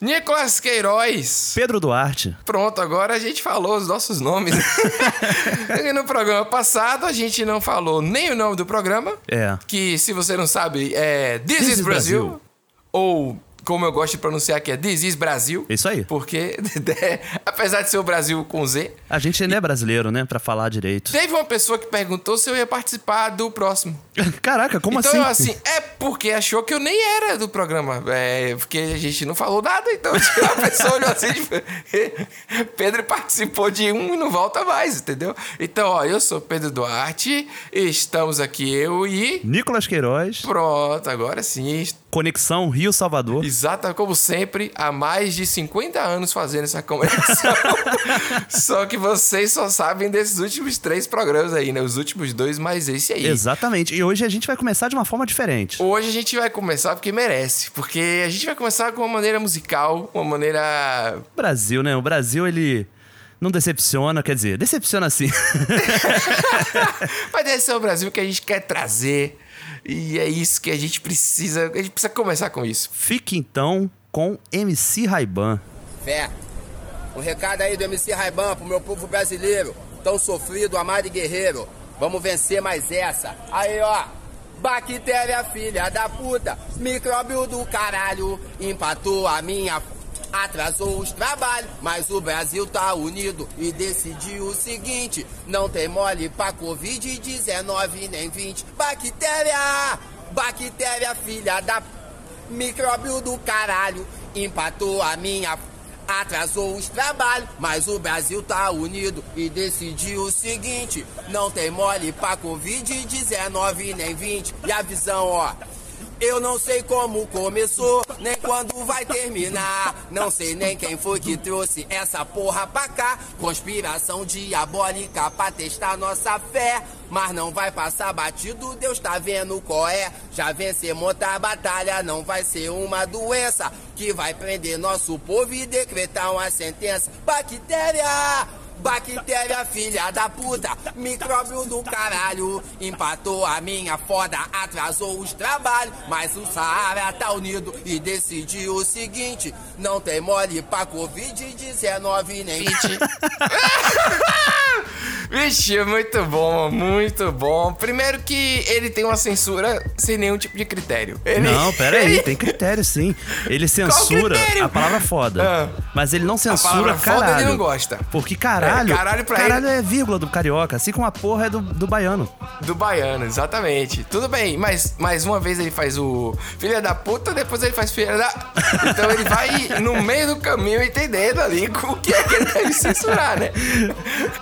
Nicolas Queiroz. Pedro Duarte. Pronto, agora a gente falou os nossos nomes. No programa passado a gente não falou nem o nome do programa. É. Que, se você não sabe, é This, This is is Brasil. Brasil. Ou, como eu gosto de pronunciar aqui, é This is Brasil. Isso aí. Porque, apesar de ser o Brasil com Z, A gente ainda é brasileiro, né? Pra falar direito. teve uma pessoa que perguntou se eu ia participar do próximo. Caraca, como então, assim? eu, assim, é porque achou que eu nem era do programa. É, porque a gente não falou nada, então tipo, a pessoa olhou assim, tipo, Pedro participou de um e não volta mais, entendeu? Então, ó, eu sou Pedro Duarte, estamos aqui eu e... Nicolas Queiroz, Pronto, agora sim. Conexão Rio-Salvador. Exata como sempre, há mais de 50 anos fazendo essa conexão. só que vocês só sabem desses últimos três programas aí, né? Os últimos dois, mais esse aí. Exatamente. E hoje a gente vai começar de uma forma diferente. Hoje a gente vai começar porque merece. Porque a gente vai começar com uma maneira musical, uma maneira. Brasil, né? O Brasil, ele não decepciona, quer dizer, decepciona sim. Mas esse é o Brasil que a gente quer trazer. E é isso que a gente precisa. A gente precisa começar com isso. Fique então com MC Raiban. Fé. Um recado aí do MC Raiban pro meu povo brasileiro, tão sofrido, amado e guerreiro. Vamos vencer mais essa. Aí, ó. Bactéria, filha da puta, micróbio do caralho, empatou a minha. Atrasou os trabalhos, mas o Brasil tá unido e decidiu o seguinte: não tem mole pra Covid-19 nem 20. Bactéria, bactéria, filha da Micróbio do caralho, empatou a minha. Atrasou os trabalhos, mas o Brasil tá unido e decidiu o seguinte: não tem mole pra Covid-19 nem 20. E a visão, ó. Eu não sei como começou, nem quando vai terminar. Não sei nem quem foi que trouxe essa porra pra cá. Conspiração diabólica pra testar nossa fé. Mas não vai passar batido, Deus tá vendo qual é. Já vencemos outra batalha, não vai ser uma doença que vai prender nosso povo e decretar uma sentença. Bactéria! Bactéria, filha da puta, micróbio do caralho. Empatou a minha foda, atrasou os trabalhos. Mas o Saara tá unido e decidiu o seguinte: não tem mole pra Covid-19 nem 20. Vixe, muito bom, muito bom. Primeiro que ele tem uma censura sem nenhum tipo de critério. Ele- Não, pera aí, tem critério sim. Ele censura a palavra foda. Ah. Mas ele não censura palavra foda caralho. ele não gosta. Porque caralho. É, caralho pra ele- é vírgula do carioca, assim como a porra é do, do baiano. Do baiano, exatamente. Tudo bem, mas mais uma vez ele faz o filha da puta, depois ele faz filha da. Então ele vai no meio do caminho entendendo ali o que é que ele deve censurar, né?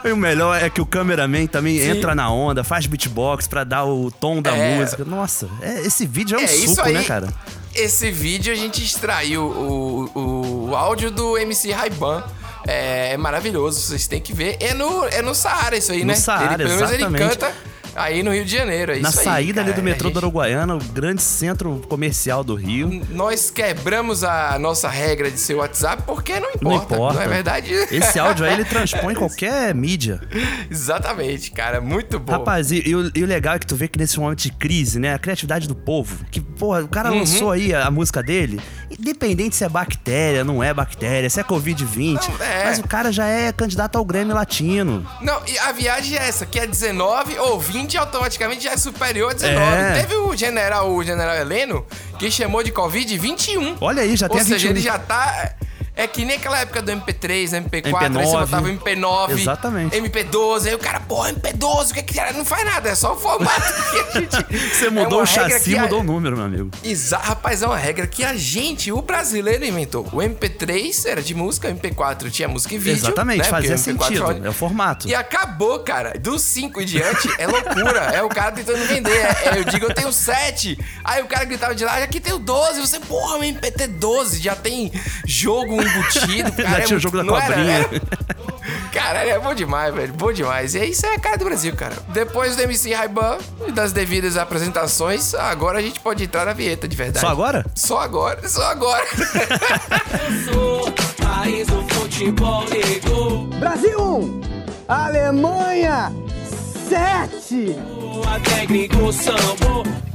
E o melhor é que o cameraman também Sim. entra na onda, faz beatbox pra dar o tom da É. música. Nossa, é- esse vídeo é um É suco, aí. né, cara? Esse vídeo a gente extraiu o, o, o áudio do MC Raiban. É, é maravilhoso, vocês têm que ver. É no, é no Saara isso aí, No né? Saara, ele, pelo menos ele exatamente. canta aí no Rio de Janeiro. É Na isso aí, saída ali cara. do metrô gente- Uruguaiana, o grande centro comercial do Rio. Nós quebramos a nossa regra de ser WhatsApp porque não importa, Não importa. não é verdade? Esse áudio aí ele transpõe qualquer mídia. Exatamente, cara, muito bom. Rapaz, e, e o, e o legal é que tu vê que nesse momento de crise, né? A criatividade do povo. Que, porra, o cara Uhum. lançou aí a, a música dele, independente se é bactéria, não é bactéria, se é Covid-20. Não, é. Mas o cara já é candidato ao Grêmio Latino. Não, e a viagem é essa, que é 19 ou 20 automaticamente já é superior a 19. É. Teve o general, o general Heleno, que chamou de Covid 21. Olha aí, já Ou tem a seja, 21. ele já tá. É que nem aquela época do MP3, MP4, aí MP9. você botava MP9, Exatamente. MP12, aí o cara, pô, MP12, o que é que era? Não faz nada, é só o formato que a gente. Você é mudou uma o chassi, a- mudou o número, meu amigo. Exa rapaz, é uma regra que a gente, o brasileiro, inventou. O MP3 era de música, o MP4 tinha música e vídeo. Exatamente, né? fazia Porque o MP4 sentido. É o formato. E acabou, cara. Dos 5 em diante é loucura. é o cara tentando vender. É- é, eu digo, eu tenho 7. Aí o cara gritava de lá, aqui tem o 12. Você, porra, o MPT 12 já tem jogo embutido. Cara, Já é tinha o jogo da era- cobrinha. era- Caralho, é bom demais, velho. Bom demais. E isso é a cara do Brasil, cara. Depois do MC Raiban e das devidas apresentações, agora a gente pode entrar na vinheta de verdade. Só agora? Só agora, só agora. sou país do futebol negro. Brasil 1, Alemanha 7. Até gringo sambo,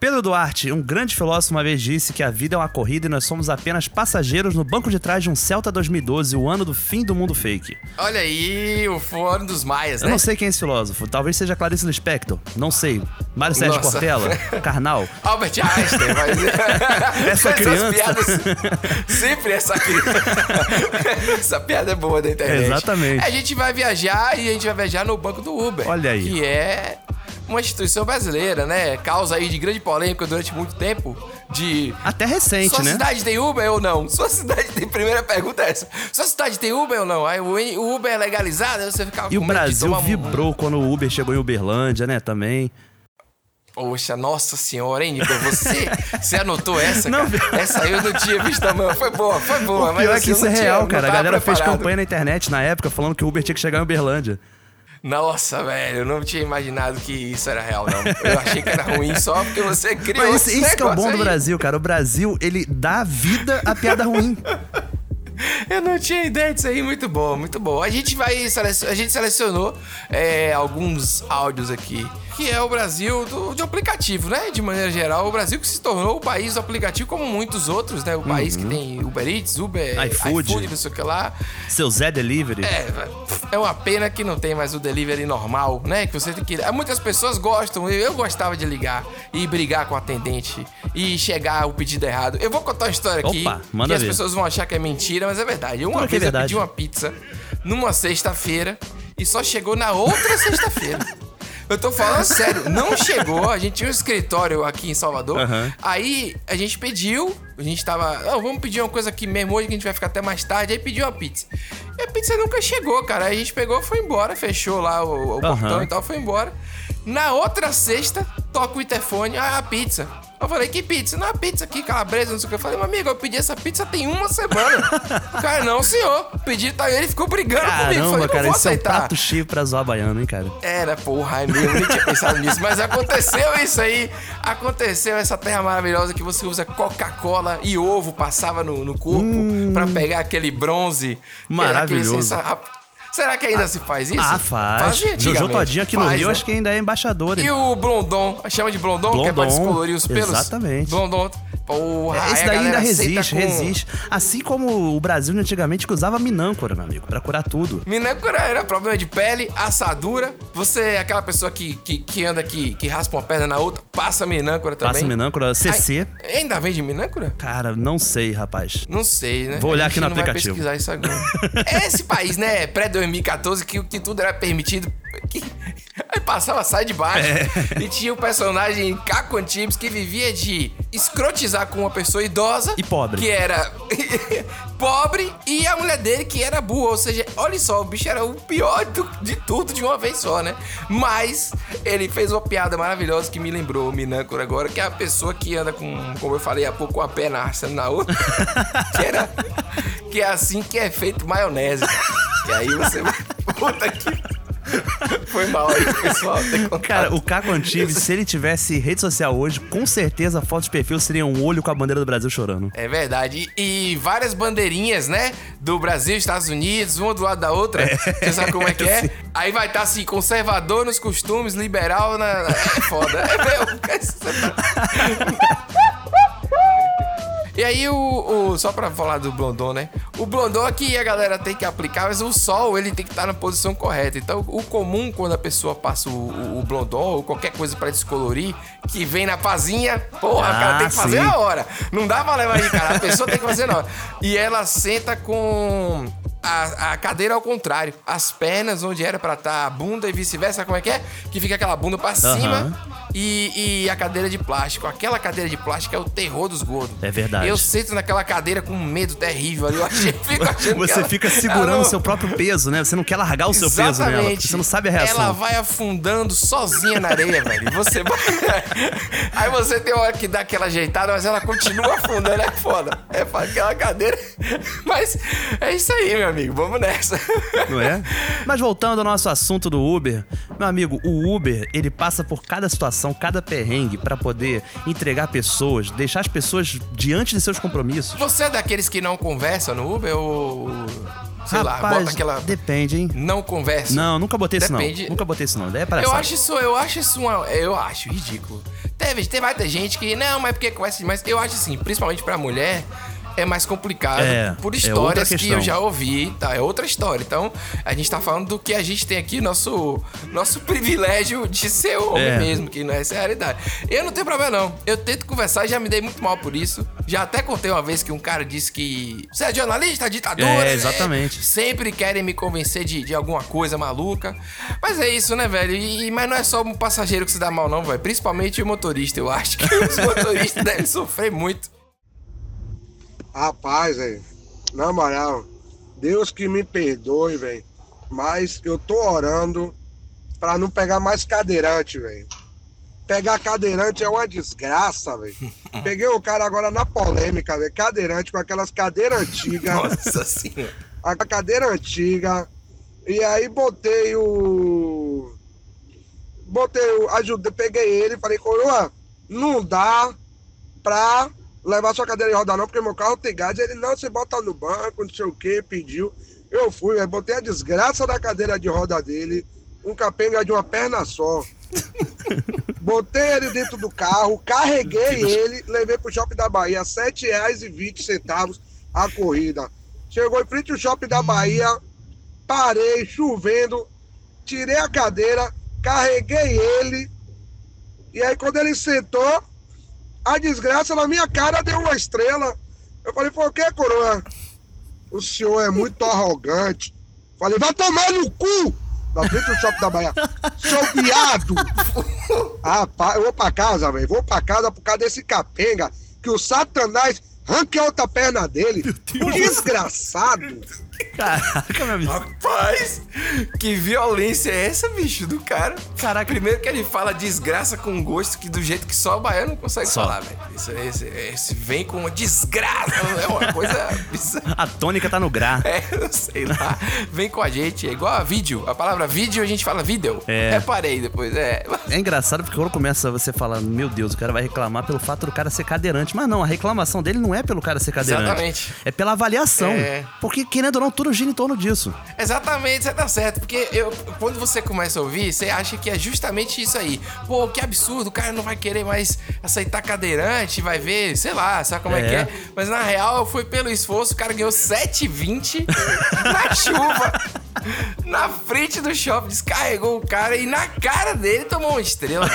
Pedro Duarte, um grande filósofo, uma vez disse que a vida é uma corrida e nós somos apenas passageiros no banco de trás de um Celta 2012, o ano do fim do mundo fake. Olha aí, o fone dos Maias, Eu né? não sei quem é esse filósofo, talvez seja Clarice Lispector, não sei. Mário Sérgio Nossa. Cortella, Karnal. Albert Einstein, mas... Essa criança. piadas... Sempre essa criança... essa piada é boa da internet. Exatamente. A gente vai viajar e a gente vai viajar no banco do Uber. Olha aí. Que é uma instituição brasileira, né? Causa aí de grande polêmica durante muito tempo. De... Até recente, Sua né? cidade tem Uber ou não? Sua cidade tem... Primeira pergunta é essa. Sua cidade tem Uber ou não? Aí o Uber é legalizado, aí você ficava E o Brasil um- vibrou quando o Uber chegou em Uberlândia, né, também. Poxa, nossa senhora, hein, Nico? Você, você anotou essa, Não, cara? Essa aí eu não tinha visto a mão. Foi boa, foi boa. o pior é assim, que eu isso é tinha- real, não cara. A galera fez preparado. campanha na internet na época falando que o Uber tinha que chegar em Uberlândia. Nossa, velho, eu não tinha imaginado que isso era real, não. Eu achei que era ruim só porque você criou Mas isso, que é o bom do aí. Brasil, cara. O Brasil, ele dá vida à piada ruim. Eu não tinha ideia disso aí, muito bom, muito bom. A gente vai a gente selecionou é, alguns áudios aqui, que é o Brasil do, de aplicativo, né? De maneira geral, o Brasil que se tornou o país do aplicativo, como muitos outros, né? O país que tem Uber Eats, Uber, Uhum. iFood. não sei o que lá. Seu Zé Delivery. É, é uma pena que não tem mais o delivery normal, né? Que você tem que. Muitas pessoas gostam. Eu eu gostava de ligar e brigar com o atendente e chegar o pedido errado. Eu vou contar uma história aqui Opa, manda que as ver. pessoas vão achar que é mentira, mas é verdade. Uma Tudo que é vez eu verdade. pedi uma pizza numa sexta-feira e só chegou na outra sexta-feira. Eu tô falando sério, não chegou. A gente tinha um escritório aqui em Salvador. Aham. Aí a gente pediu, a gente tava. "Ah, vamos pedir uma coisa aqui mesmo hoje que a gente vai ficar até mais tarde. Aí pediu uma pizza. E a pizza nunca chegou, cara. Aí a gente pegou, foi embora, fechou lá o, o Aham. portão e tal, foi embora. Na outra sexta, toca o interfone, ah, a pizza. Eu falei, que pizza? Não, a pizza aqui, calabresa, não sei o que. Eu falei, meu amigo, eu pedi essa pizza tem uma semana. cara, não, senhor. Pedi, tá, ele ficou brigando comigo. Eu Falei, Caramba, não cara, vou isso é um aceitar. prato cheio pra zoar baiano, hein, cara. Era, porra, é mesmo, nem tinha pensado nisso. Mas aconteceu isso aí. Aconteceu essa terra maravilhosa que você usa Coca-Cola e ovo, passava no, no corpo pra pegar aquele bronze. Hum. Maravilhoso. Aquele Será que ainda se faz isso? Ah, faz. Fazia Jojo. Todinho aqui no Faz, Rio, né? acho que ainda é embaixador. E o Blondon, chama de Blondon, que é pra Blondon, descolorir os pelos? exatamente. Blondon. Porra, aí Esse daí ainda resiste, com- resiste. Assim como o Brasil antigamente que usava minâncora, meu amigo, pra curar tudo. Minâncora era problema de pele, assadura. Você é aquela pessoa que, que, que anda aqui, que raspa uma perna na outra, passa minâncora também. Passa minâncora, CC. Ai, ainda vende minâncora? Cara, não sei, rapaz. Não sei, né? Vou olhar aqui no aplicativo. pesquisar isso agora. é esse país, né? Pré-2014, que, que tudo era permitido. Que... Aí passava sai de baixo. É. E tinha o personagem Caco Antibes que vivia de escrotizar com uma pessoa idosa. E pobre. Que era pobre e a mulher dele que era burra. Ou seja, olha só, o bicho era o pior do- de tudo de uma vez só, né? Mas ele fez uma piada maravilhosa que me lembrou o Minâncora agora, que é a pessoa que anda com, como eu falei há pouco, a perna na outra. que era. É assim que é feito maionese. Que aí você vai. Puta que. Foi mal aí, pessoal. Cara, o Caco Antibes, se ele tivesse rede social hoje, com certeza a foto de perfil seria um olho com a bandeira do Brasil chorando. É verdade. E, e várias bandeirinhas, né? Do Brasil, Estados Unidos, uma do lado da outra. Você sabe como é que é? Aí vai estar assim, conservador nos costumes, liberal na. na- É foda. É meu. E aí, o, o- só pra falar do Blondon, né? O Blondon aqui a galera tem que aplicar, mas o sol ele tem que estar na posição correta. Então, o comum quando a pessoa passa o, o, o Blondon ou qualquer coisa pra descolorir, que vem na pazinha, porra, o cara Ah, tem que fazer sim. na hora. Não dá pra levar aí, cara. A pessoa tem que fazer na hora. E ela senta com. A, a cadeira ao contrário. As pernas onde era pra estar a bunda e vice-versa. Como é que é? Que fica aquela bunda pra cima e, e a cadeira de plástico. Aquela cadeira de plástico é o terror dos gordos. É verdade. Eu sento naquela cadeira com um medo terrível ali. Eu achei, fico achando Você ela- fica segurando não- o seu próprio peso, né? Você não quer largar o seu peso nela. Porque Você não sabe a reação. Ela vai afundando sozinha na areia, velho. Você. Aí você tem hora que dá aquela ajeitada, mas ela continua afundando. É foda. É aquela cadeira. Mas é isso aí, meu amigo. Vamos nessa. Não é? Mas voltando ao nosso assunto do Uber, meu amigo, o Uber, ele passa por cada situação, cada perrengue pra poder entregar pessoas, deixar as pessoas diante de seus compromissos. Você é daqueles que não conversam no Uber ou. sei lá, bota aquela. Depende, hein? Não conversa. Não, nunca botei isso Depende. não. Nunca botei isso não. É pra Eu acho isso, eu acho isso uma, eu acho ridículo. Teve, tem, vai ter gente que, não, mas porque conversa demais. Eu acho assim, principalmente pra mulher, é mais complicado É, por é histórias outra que eu já ouvi, tá? É outra história. Então, a gente tá falando do que a gente tem aqui, nosso, nosso privilégio de ser homem É. mesmo, que não é essa é a realidade. Eu não tenho problema, não. Eu tento conversar e já me dei muito mal por isso. Já até contei uma vez que um cara disse que você é jornalista, ditadura. É, né? exatamente. Sempre querem me convencer de, de alguma coisa maluca. Mas é isso, né, velho? E, mas não é só um passageiro que se dá mal, não, velho. Principalmente o motorista. Eu acho que os motoristas devem sofrer muito. Rapaz, velho, na moral, Deus que me perdoe, velho, mas eu tô orando pra não pegar mais cadeirante, velho. Pegar cadeirante é uma desgraça, velho. Peguei o cara agora na polêmica, velho, cadeirante com aquelas cadeiras antigas, Nossa senhora. a cadeira antiga, e aí botei o. Botei o. Ajudei, peguei ele e falei, coroa, não dá pra levar sua cadeira de roda não, porque meu carro tem gás. Ele, não, você bota no banco, não sei o que, pediu. Eu fui, aí botei a desgraça da cadeira de roda dele, um capenga de uma perna só. Botei ele dentro do carro, carreguei ele, levei pro Shopping da Bahia, R$ 7,20 a corrida. Chegou em frente ao Shopping da Bahia, parei, chovendo, tirei a cadeira, carreguei ele, e aí quando ele sentou, a desgraça na minha cara deu uma estrela. Eu falei, por que, coroa? O senhor é muito arrogante. Falei, vai tomar no cu! Na frente do shopping da Bahia. Seu viado! Rapaz, eu vou pra casa, velho. Vou pra casa por causa desse capenga. Que o Satanás arranque a outra perna dele. Desgraçado! Caraca, meu amigo. Rapaz, que violência é essa, bicho, do cara? Caraca. Primeiro que ele fala desgraça com gosto, que do jeito que só o baiano consegue Só. falar, velho. Esse vem com uma desgraça, é uma coisa bizarra. A tônica tá no gra. É, eu sei lá. Vem com a gente. É igual a vídeo. A palavra vídeo a gente fala vídeo. É. Reparei depois. É. É engraçado porque quando começa você falar, meu Deus, o cara vai reclamar pelo fato do cara ser cadeirante. Mas não, a reclamação dele não é pelo cara ser cadeirante. Exatamente. É pela avaliação. É. Porque, querendo ou não, tudo gira em torno disso. Exatamente, você tá certo. Porque eu, quando você começa a ouvir, você acha que é justamente isso aí. Pô, que absurdo, o cara não vai querer mais aceitar cadeirante, vai ver, sei lá, sabe como é, É. que é. Mas na real, foi pelo esforço, o cara ganhou 7,20 na chuva. Na frente do shopping, descarregou o cara e na cara dele tomou uma estrela.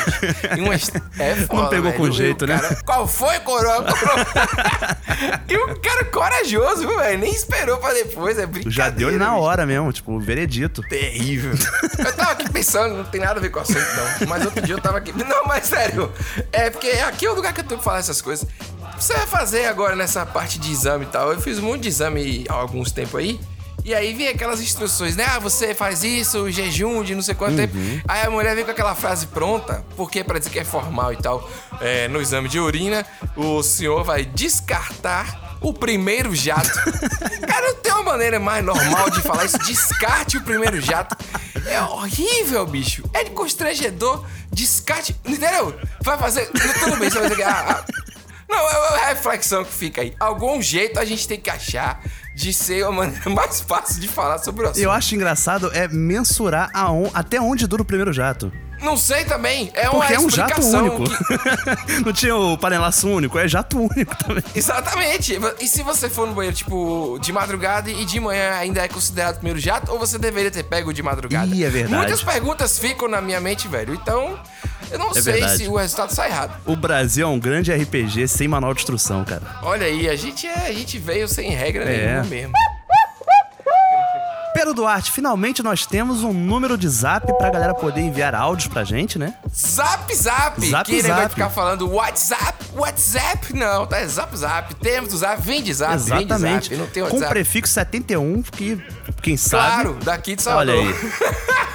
E uma est- É foda, Não pegou velho. com o jeito, né? cara, Qual foi, coroa? E o cara corajoso, viu, velho? Nem esperou pra depois, é brincadeira. Já deu na hora mesmo, tipo, o veredito. Terrível. Eu tava aqui pensando, não tem nada a ver com o assunto, não. Mas outro dia eu tava aqui. Não, mas sério. É porque aqui é o lugar que eu tenho que falar essas coisas. Você vai fazer agora nessa parte de exame e tal. Eu fiz um monte de exame há alguns tempos aí. E aí vem aquelas instruções, né? Ah, você faz isso, jejum de não sei quanto tempo. Aí a mulher vem com aquela frase pronta, porque pra dizer que é formal e tal. É, no exame de urina, o senhor vai descartar o primeiro jato. Cara, não tem uma maneira mais normal de falar isso. Descarte o primeiro jato. É horrível, bicho. É de constrangedor. Descarte. Entendeu? Vai fazer. Tudo bem, você vai dizer que. ah, ah. Não, é a reflexão que fica aí. Algum jeito a gente tem que achar de ser uma maneira mais fácil de falar sobre o assunto. Eu acho engraçado é mensurar aon- até onde dura o primeiro jato. Não sei também. É uma Porque é um jato único. que- não tinha o panelaço único, é jato único também. Exatamente. E se você for no banheiro, tipo, de madrugada e de manhã ainda é considerado primeiro jato, ou você deveria ter pego de madrugada? Ih, é verdade. Muitas perguntas ficam na minha mente, velho. Então, eu não É sei verdade. se o resultado sai errado. O Brasil é um grande RPG sem manual de instrução, cara. Olha aí, a gente, é, a gente veio sem regra É. nenhuma mesmo. Pedro Duarte, finalmente nós temos um número de zap pra galera poder enviar áudios pra gente, né? Zap Zap! Zap que ele vai ficar falando WhatsApp, WhatsApp, não, tá? É Zap Zap. Temos o Zap, vem de Zap, vem de Exatamente. Zap. Não tem Com WhatsApp. prefixo 71, que quem sabe. Claro, daqui de Salvador. Olha aí.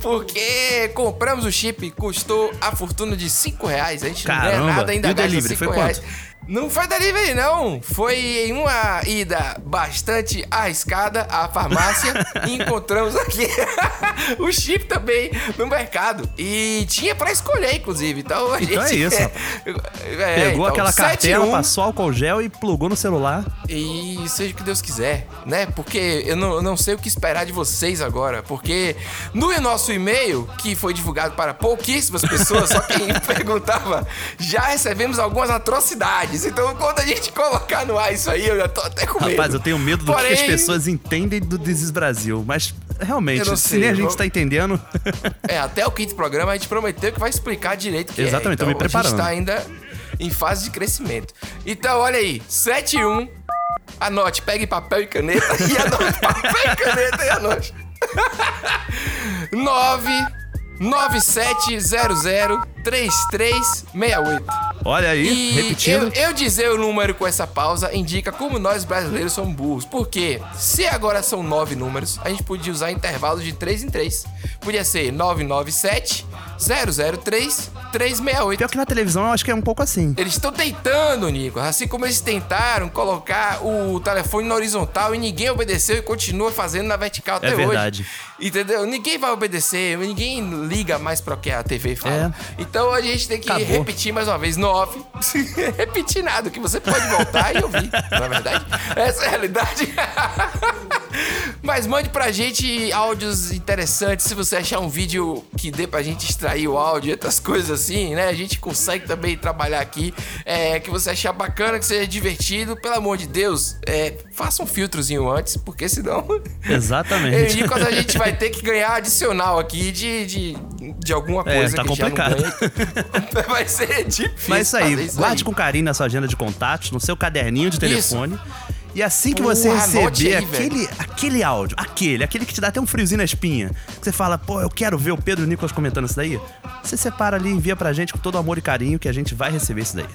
Porque compramos o chip, custou a fortuna de 5 reais. A gente não Caramba. ganha nada, ainda E o delivery, 5 foi reais. quanto? Não foi delivery, não. Foi em uma ida bastante arriscada à farmácia e encontramos aqui o chip também no mercado. E tinha pra escolher, inclusive. Então a gente. Então é isso. É, Pegou então, aquela 7 cartela, 1, passou álcool gel e plugou no celular. E seja o que Deus quiser, né? Porque eu não, eu não sei o que esperar de vocês agora. Porque no nosso e-mail, que foi divulgado para pouquíssimas pessoas, só quem perguntava, já recebemos algumas atrocidades. Então, quando a gente colocar no ar isso aí, eu já tô até com medo. Rapaz, eu tenho medo do Porém, que as pessoas entendem do Desis Brasil. Mas realmente, Eu se nem a gente vamos- tá entendendo. É, até o quinto programa a gente prometeu que vai explicar direito o que Exatamente, é. tô me Então, preparando. A gente tá ainda em fase de crescimento. Então, olha aí, 71. Anote, pegue papel e caneta e anote papel e caneta e anote. 9 9700 3368. Olha aí, E repetindo. Eu, eu dizer o número com essa pausa indica como nós brasileiros somos burros. Porque se agora são nove números, a gente podia usar intervalos de 3 em 3. Podia ser 997 003 368. Pior que na televisão eu acho que é um pouco assim. Eles estão tentando, Nico. Assim como eles tentaram colocar o telefone na horizontal e ninguém obedeceu e continua fazendo na vertical até É hoje. verdade. Entendeu? Ninguém vai obedecer, ninguém liga mais para o que a TV fala. É. Então a gente tem que Acabou. repetir mais uma vez. Nove. repetir nada, que você pode voltar e ouvir. Não é verdade? Essa é a realidade. Mas mande pra gente áudios interessantes. Se você achar um vídeo que dê pra gente extrair o áudio e outras coisas assim, né? A gente consegue também trabalhar aqui. É, que você achar bacana, que seja divertido. Pelo amor de Deus, é, faça um filtrozinho antes, porque senão. Exatamente. Eu digo que a gente vai ter que ganhar adicional aqui de, de, de alguma É, coisa tá que complicado. ganha. Vai ser difícil. Mas é isso aí, fazer guarde com carinho na sua agenda de contatos, no seu caderninho de telefone. E assim que você Porra, receber aí, aquele, aquele áudio, aquele, aquele que te dá até um friozinho na espinha, que você fala, pô, eu quero ver o Pedro e o Nicolas comentando isso daí, você separa ali e envia pra gente com todo amor e carinho que a gente vai receber isso daí.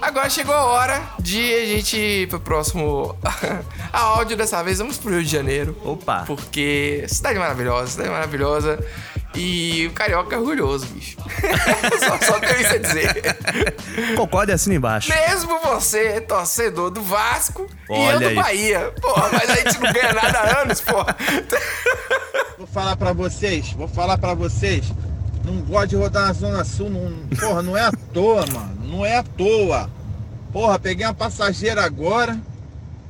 Agora chegou a hora de a gente ir pro próximo áudio dessa vez. Vamos pro Rio de Janeiro. Opa. Porque cidade maravilhosa, cidade maravilhosa. E o carioca é orgulhoso, bicho. só, só tenho isso a dizer. Concorde e assina embaixo. Mesmo você, torcedor do Vasco e eu Olha do aí. Bahia. Porra, mas a gente não ganha nada há anos, porra. Vou falar pra vocês, vou falar pra vocês. Não gosto de rodar na Zona Sul, não, porra, não é à toa, mano. Não é à toa. Porra, peguei uma passageira agora.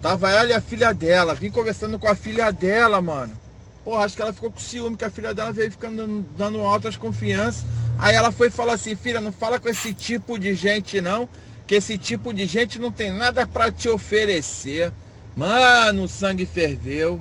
Tava ela e a filha dela. Vim conversando com a filha dela, mano. Porra, acho que ela ficou com ciúme, que a filha dela veio ficando dando, altas confianças. Aí ela foi falar assim, filha, não fala com esse tipo de gente não, que esse tipo de gente não tem nada pra te oferecer. Mano, o sangue ferveu.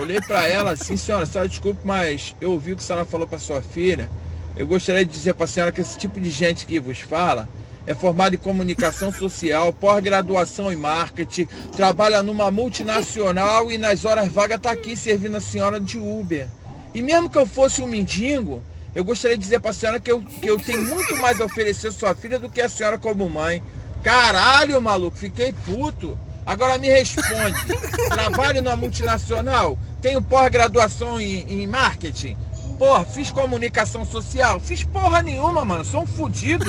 Olhei pra ela assim, senhora, senhora, desculpe, mas eu ouvi o que a senhora falou pra sua filha. Eu gostaria de dizer pra senhora que esse tipo de gente que vos fala é formado em comunicação social, pós-graduação em marketing, trabalha numa multinacional e nas horas vagas tá aqui servindo a senhora de Uber. E mesmo que eu fosse um mendigo, eu gostaria de dizer pra senhora que eu, que eu tenho muito mais a oferecer à sua filha do que a senhora como mãe. Caralho, maluco, fiquei puto. Agora me responde. Trabalho na multinacional? Tenho pós-graduação em, em marketing? Porra, fiz comunicação social? Fiz porra nenhuma, mano. Sou um fudido.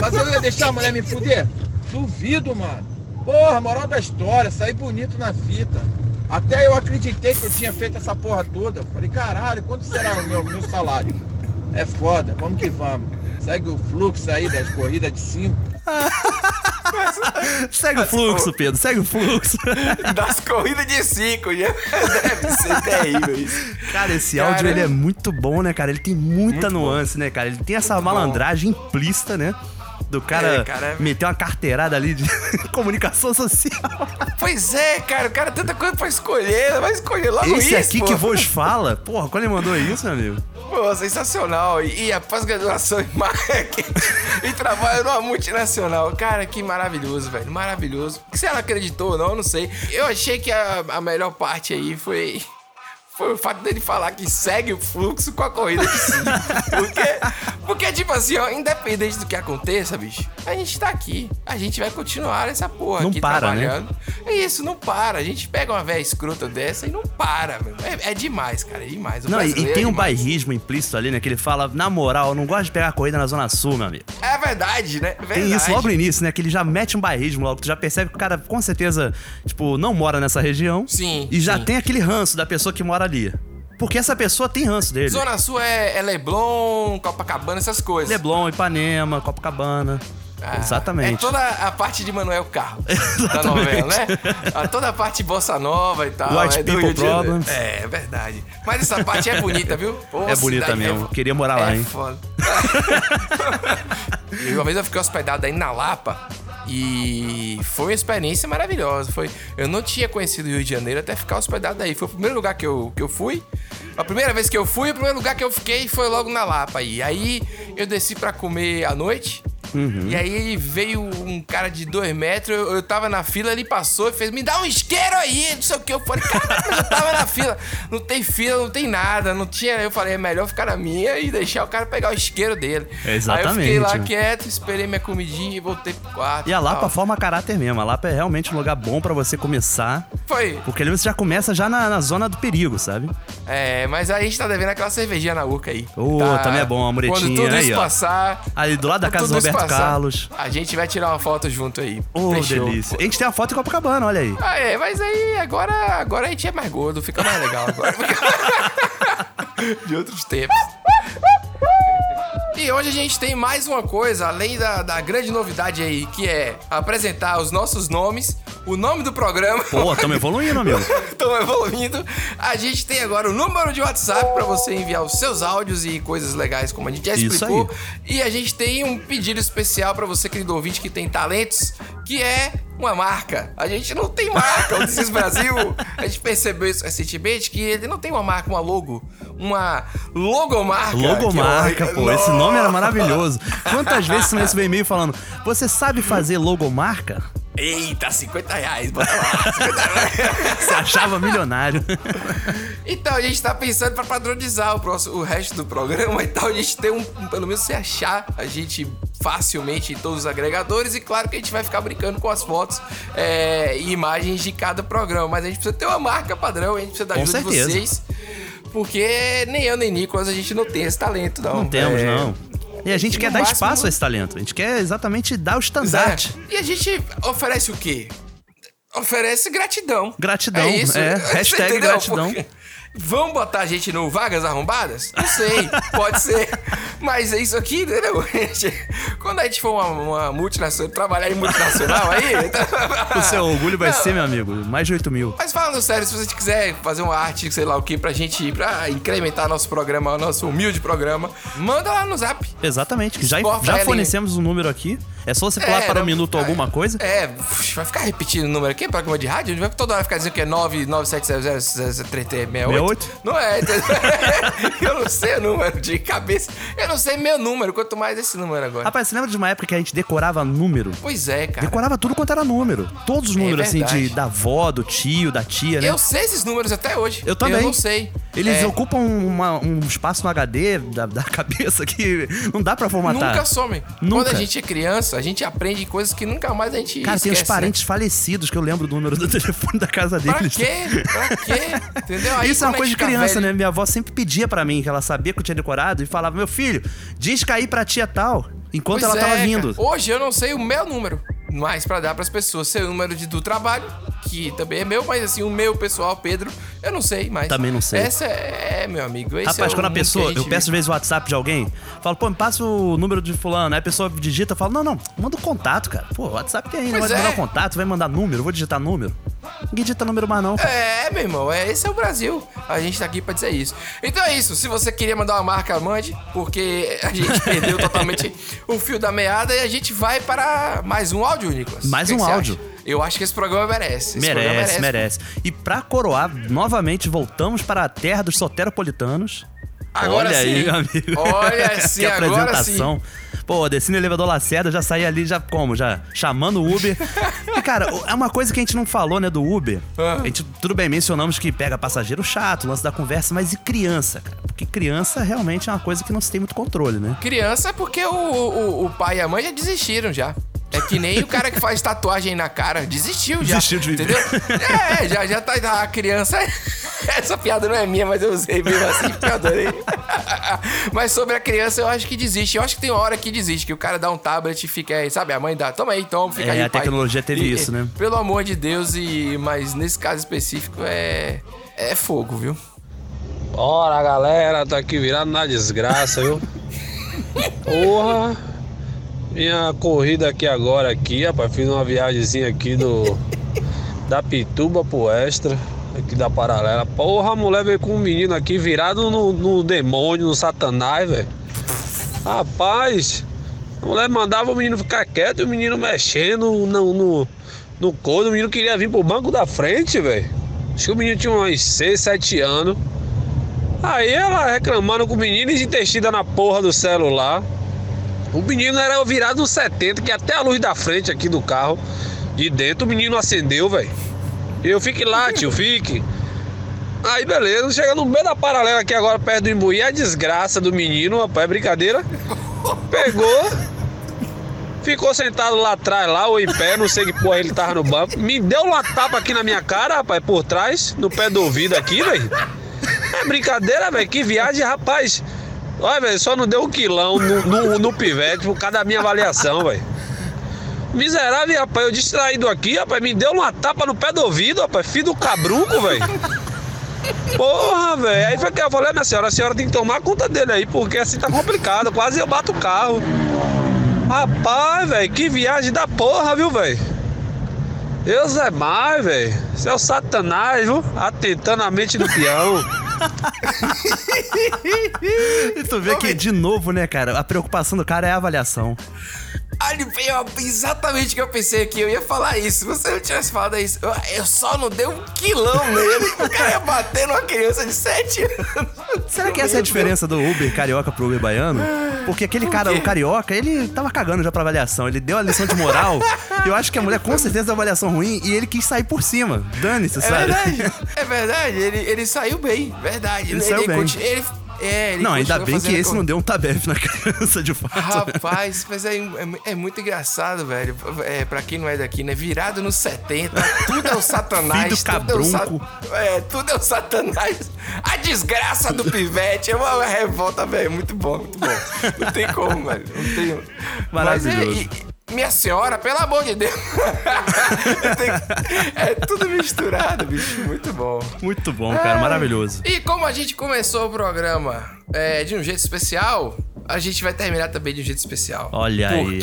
Mas eu ia deixar a mulher me fuder? Duvido, mano. Porra, moral da história, saí bonito na fita. Até eu acreditei que eu tinha feito essa porra toda. Falei, caralho, quanto será o meu, meu salário? É foda, vamos que vamos. Segue o fluxo aí das corridas de cinco. Segue o fluxo, Pedro, segue o fluxo. Das corridas de cinco, né? Deve ser terrível isso. Cara, esse Cara, áudio ele é muito bom, né, cara? Ele tem muita nuance, né, cara? Ele tem essa Muito malandragem implícita, né? Do cara, É, cara. meter uma carteirada ali de comunicação social. Pois é, cara, o cara tanta coisa pra escolher, vai escolher logo Esse isso, aqui pô. que vos fala, porra, quando ele mandou isso, meu amigo? Pô, sensacional. E, e a pós-graduação em marketing e trabalho numa multinacional. Cara, que maravilhoso, velho. Maravilhoso. Se ela acreditou ou não, eu não sei. Eu achei que a, a melhor parte aí foi. Foi o fato dele falar que segue o fluxo com a corrida de cinco. Porque, Porque, tipo assim, ó, independente do que aconteça, bicho, a gente tá aqui. A gente vai continuar essa porra Não aqui para, né? trabalhando. É isso, não para. A gente pega uma velha escrota dessa e não para, meu. É, é demais, cara, é demais. O Não, e, tem é um demais. bairrismo implícito ali, né? Que ele fala, na moral, eu não gosto de pegar corrida na Zona Sul, meu amigo. É verdade, né? Verdade. Tem isso logo no início, né? Que ele já mete um bairrismo logo. Tu já percebe que o cara, com certeza, tipo, não mora nessa região. Sim, E já sim. tem aquele ranço da pessoa que mora ali. Porque essa pessoa tem ranço dele. Zona Sul é, é Leblon, Copacabana, essas coisas. Leblon, Ipanema, Copacabana. Ah, Exatamente. É toda a parte de Manuel Carlos da novela, né? A toda a parte bossa nova e tal. White é people problems. É, é verdade. Mas essa parte é bonita, viu? Pô, É bonita mesmo. é- Queria morar lá, é hein? Foda. e uma vez eu fiquei hospedado aí na Lapa. E foi uma experiência maravilhosa. Foi, eu não tinha conhecido o Rio de Janeiro até ficar hospedado aí. Foi o primeiro lugar que eu, que eu fui. A primeira vez que eu fui, o primeiro lugar que eu fiquei foi logo na Lapa aí. Aí eu desci pra comer à noite. Uhum. E aí veio um cara de dois metros, eu, eu tava na fila, ele passou e fez, me dá um isqueiro aí, não sei o que. Eu falei, cara, eu tava na fila. Não tem fila, não tem nada, não tinha. Eu falei, é melhor ficar na minha e deixar o cara pegar o isqueiro dele. Exatamente. Aí eu fiquei lá quieto, esperei minha comidinha e voltei pro quarto. E a Lapa tal. forma caráter mesmo. A Lapa é realmente um lugar bom pra você começar. Foi. Porque ali você já começa já na, na zona do perigo, sabe? É, mas aí a gente tá devendo aquela cervejinha na Urca aí. Ô, Tá? também é bom, muretinha, Quando tudo né, isso aí, ó. passar. Ali do lado da casa do isso Roberto Carlos. A gente vai tirar uma foto junto aí. Ô, Fechou. delícia. A gente tem a foto em Copacabana, olha aí. Ah, é, mas aí agora, agora a gente é mais gordo, fica mais legal agora. De outros tempos. E hoje a gente tem mais uma coisa, além da, da grande novidade aí, que é apresentar os nossos nomes, o nome do programa. Pô, tamo evoluindo, amigo. Estão evoluindo. A gente tem agora o número de WhatsApp para você enviar os seus áudios e coisas legais, como a gente já Isso explicou. E a gente tem um pedido especial para você, querido ouvinte, que tem talentos, que é uma marca. A gente não tem marca. O Desis Brasil, a gente percebeu isso recentemente, que ele não tem uma marca, uma logo. Uma logomarca. Logomarca, pô. Esse nome era maravilhoso. Quantas vezes você recebeu e-mail falando, você sabe fazer logomarca? Eita, 50 reais, bota lá. 50 reais. Você achava milionário. Então, a gente tá pensando pra padronizar o, próximo, o resto do programa e tal. A gente tem um, um- pelo menos se achar a gente facilmente em todos os agregadores. E claro que a gente vai ficar brincando com as fotos é, e imagens de cada programa. Mas a gente precisa ter uma marca padrão, a gente precisa da ajuda de vocês. Porque nem eu nem Nicolas a gente não tem esse talento, não. Não temos, É, não. E a gente quer dar máximo- espaço a esse talento. A gente quer exatamente dar o estandarte. Exato. E a gente oferece o quê? Oferece gratidão. Gratidão, É é. Hashtag gratidão. Porque Vão botar a gente no Vagas Arrombadas? Não sei, pode ser. Mas é isso aqui, entendeu? Quando a gente for uma, uma multinacional, trabalhar em multinacional aí. O seu orgulho vai Não. ser, meu amigo, mais de 8 mil. Mas falando sério, se você quiser fazer uma arte, sei lá o que, pra gente, pra incrementar nosso programa, nosso humilde programa, manda lá no zap. Exatamente, já, já fornecemos um número aqui. É só você pular É, para o não- minuto alguma coisa. É, vai ficar repetindo o número aqui, programa de rádio? A gente vai toda hora ficar dizendo que é 997003368. Não é? Eu não sei o número de cabeça. Eu não sei meu número, quanto mais esse número agora. Rapaz, você lembra de uma época que a gente decorava número? Pois é, cara. Decorava tudo quanto era número. Todos os números, assim, verdade. de, da avó, do tio, da tia, né? Eu sei esses números até hoje. Eu também. Eu não sei. Eles É, ocupam uma- um espaço no HD da, da cabeça que não dá pra formatar. Nunca somem. Nunca. Quando a gente é criança, a gente aprende coisas que nunca mais a gente Cara, tem esquece, uns parentes falecidos que eu lembro do número do telefone da casa Né? Pra deles. quê? Pra quê? Entendeu? Aí, Isso é uma a coisa de criança, velho- né? Minha avó sempre pedia pra mim, que ela sabia que eu tinha decorado, e falava: Meu filho, diz cair pra tia tal, enquanto Pois ela tava é, vindo. cara. Hoje eu não sei o meu número, mas pra dar pras pessoas. Sei o número de, do trabalho, que também é meu, mas assim, o meu pessoal, Pedro, eu não sei mais. Também não sei. Essa é, é, meu amigo. Esse Rapaz, é quando a pessoa, gente eu peço às vezes o WhatsApp de alguém, falo, pô, me passa o número de fulano. Aí a pessoa digita, eu falo, não, não, manda o contato, cara. Pô, o WhatsApp tem aí, não vai é. mandar o contato, vai mandar número, vou digitar número. Digita número mais não. É, meu irmão, é, esse é o Brasil. A gente tá aqui pra dizer isso. Então é isso. Se você queria mandar uma marca, mande, porque a gente perdeu totalmente o fio da meada e a gente vai para mais um áudio, Nicolas. Mais que um que áudio. acha? Eu acho que esse programa merece. Esse programa Merece, merece. E pra coroar, novamente voltamos para a terra dos soteropolitanos. Agora Olha aí, sim. meu amigo. Olha sim, que agora apresentação. Pô, desci no elevador Lacerda, já saí ali, já como? Já chamando o Uber. E, cara, é uma coisa que a gente não falou, né, do Uber. Ah. A gente, tudo bem, mencionamos que pega passageiro chato, lance da conversa, mas e criança, cara? Porque criança realmente é uma coisa que não se tem muito controle, né? Criança é porque o, o, o pai e a mãe já desistiram já. É que nem o cara que faz tatuagem na cara. Desistiu já. Desistiu de viver. Entendeu? É, já, já tá. A criança. Essa piada não é minha, mas eu usei mesmo assim, porque eu adorei. Mas sobre a criança, eu acho que desiste. Eu acho que tem hora que desiste, que o cara dá um tablet e fica aí, sabe? A mãe dá, toma aí, toma, fica É, aí. a pai. tecnologia teve E- isso, né? Pelo amor de Deus, e mas nesse caso específico é. É fogo, viu? Bora, galera, tô aqui virado na desgraça, viu? Porra! Minha corrida aqui agora aqui, rapaz, fiz uma viagemzinha aqui do da Pituba pro Extra, aqui da Paralela. Porra, a mulher veio com um menino aqui virado no, no demônio, no satanás, velho. Rapaz, a mulher mandava o menino ficar quieto e o menino mexendo no, no, no couro. O menino queria vir pro banco da frente, velho. Acho que o menino tinha uns 6, 7 anos. Aí ela reclamando com o menino e na porra do celular. O menino era virado no 70, que até a luz da frente aqui do carro, de dentro, o menino acendeu, velho. Eu fique lá, tio, fique. Aí beleza, chega no meio da paralela aqui agora, perto do Imbuí, a desgraça do menino, rapaz, é brincadeira. Pegou, ficou sentado lá atrás, lá, ou em pé, não sei que porra ele tava no banco. Me deu uma tapa aqui na minha cara, rapaz, por trás, no pé do ouvido aqui, velho. É brincadeira, velho. Que viagem, rapaz. Olha, velho, só não deu um quilão no, no, no pivete por causa da minha avaliação, velho. Miserável, rapaz, eu distraído aqui, rapaz, me deu uma tapa no pé do ouvido, rapaz, filho do cabruco, velho. Porra, velho. Aí foi que eu falei, minha senhora, a senhora tem que tomar conta dele aí, porque assim tá complicado, quase eu bato o carro. Rapaz, velho, que viagem da porra, viu, velho? Deus é mais, velho. Isso é o satanás, viu? Atentando a mente do peão. E tu vê que, de novo, né, cara, a preocupação do cara é a avaliação. Ali veio exatamente o que eu pensei aqui. Eu ia falar isso. Se você não tivesse falado isso, eu, só não dei um quilão nele. O cara ia bater numa criança de 7 anos. Será que essa é a diferença do Uber carioca pro Uber baiano? Porque aquele cara, o carioca, ele tava cagando já pra avaliação. Ele deu a lição de moral. eu acho que a mulher com certeza deu avaliação ruim e ele quis sair por cima. Dane-se, É sabe? verdade. É verdade. Ele, ele saiu bem. Verdade. Ele saiu bem. conti- ele- é, ele Não, ainda bem que esse com- não deu um tabef na criança, de fato. Rapaz, mas é, é, é muito engraçado, velho. É, pra quem não é daqui, né? Virado nos 70, tudo é o satanás. Filho do tudo é, o sa- cabrunco. é, tudo é o satanás. A desgraça do pivete é uma, revolta, velho. Muito bom, muito bom. Não tem como, velho. Não tem. Mas é, Maravilhoso. e- minha senhora, pelo amor de Deus. É tudo misturado, bicho. Muito bom. Muito bom, cara, maravilhoso. E como a gente começou o programa é, de um jeito especial, a gente vai terminar também de um jeito especial. Olha aí,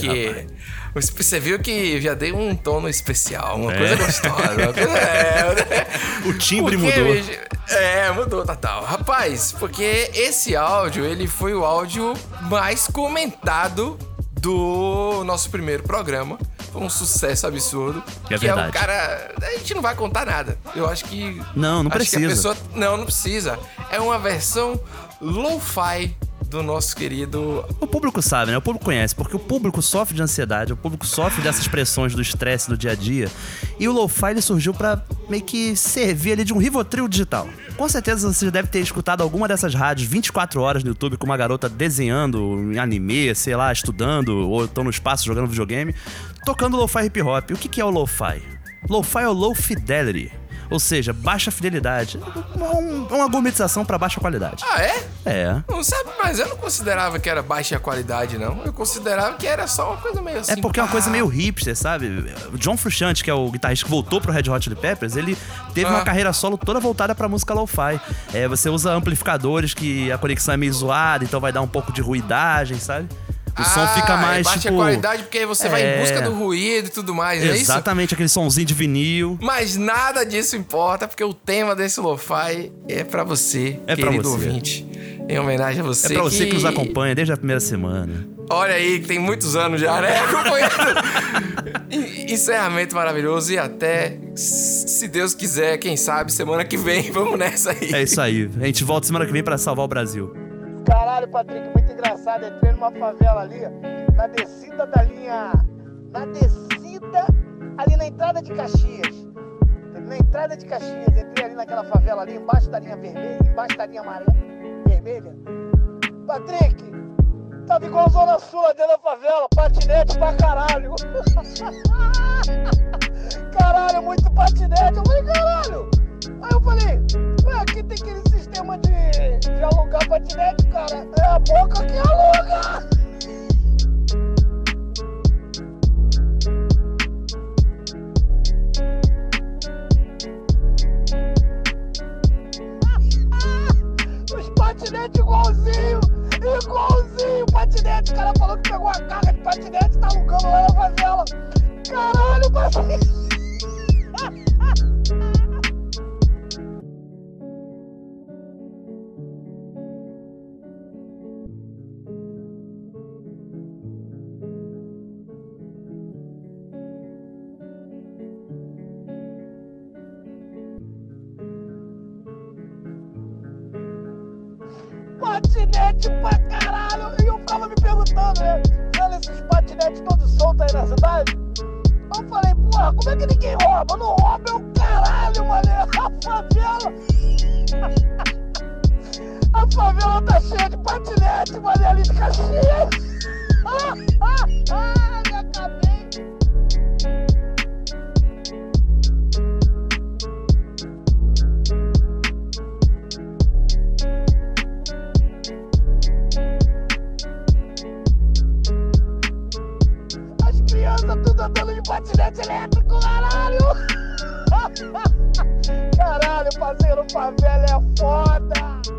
Porque você viu que já dei um tono especial, uma É. coisa gostosa. Uma coisa, é, O timbre porque, mudou. É, mudou total. Rapaz, porque esse áudio, ele foi o áudio mais comentado do nosso primeiro programa. Foi um sucesso absurdo. É que é o verdade. cara. A gente não vai contar nada. Eu acho que. Não, não acho que a precisa. pessoa- não, não precisa. É uma versão lo-fi do nosso querido. O público sabe, né? O público conhece, porque o público sofre de ansiedade, o público sofre dessas pressões do estresse do dia a dia. E o lo-fi surgiu pra meio que servir ali de um rivotril digital. Com certeza você já deve ter escutado alguma dessas rádios 24 horas no YouTube com uma garota desenhando anime, sei lá, estudando, ou estão no espaço jogando videogame, tocando lo-fi hip hop. O que que é o lo-fi? Lo-fi é o low fidelity. Ou seja, baixa fidelidade. Um- Uma gourmetização pra baixa qualidade. Ah, é? É. Não sabe, mas eu não considerava que era baixa qualidade, não. Eu considerava que era só uma coisa meio assim. É porque é uma coisa meio hipster, sabe? O John Frusciante, que é o guitarrista que voltou pro Red Hot Chili Peppers, ele teve Ah. uma carreira solo toda voltada pra música lo-fi. É, você usa amplificadores que a conexão é meio zoada, então vai dar um pouco de ruidagem, sabe? O som Ah, fica mais, é baixa tipo... qualidade porque aí você vai em É. busca do ruído e tudo mais, é isso? Exatamente, aquele somzinho de vinil. Mas nada disso importa, porque o tema desse lo-fi é pra você, É pra querido você. ouvinte. Em homenagem a você. É pra você que nos acompanha desde a primeira semana. Olha aí, que tem muitos anos já, né? Acompanhando. En- Encerramento maravilhoso e até, se Deus quiser, quem sabe, semana que vem. Vamos nessa aí. É isso aí. A gente volta semana que vem pra salvar o Brasil. Caralho, Patrick, muito engraçado. Entrei numa favela ali, na descida da linha. Na descida ali na entrada de Caxias. Na entrada de Caxias, entrei ali naquela favela ali, embaixo da linha vermelha, embaixo da linha amarela, vermelha. Patrick, tava igual a Zona Sul lá dentro da favela, patinete pra caralho. caralho, muito patinete. Eu falei, caralho. Aí eu falei, ué, aqui tem aquele sistema de, de alugar patinete, cara. É a boca que aluga. Os patinetes igualzinho, igualzinho patinete. O cara falou que pegou a carga de patinete e tá alugando lá na favela. Caralho, patinete. Patinete pra caralho. E eu ficava me perguntando, né? Vendo esses patinetes todos soltos aí na cidade. Eu falei, porra, como é que ninguém rouba? Não rouba é o caralho, mané. A favela. A favela tá cheia de patinete, mané, ali de Caxias. patinete elétrico, caralho! Caralho, parceiro, favela é foda!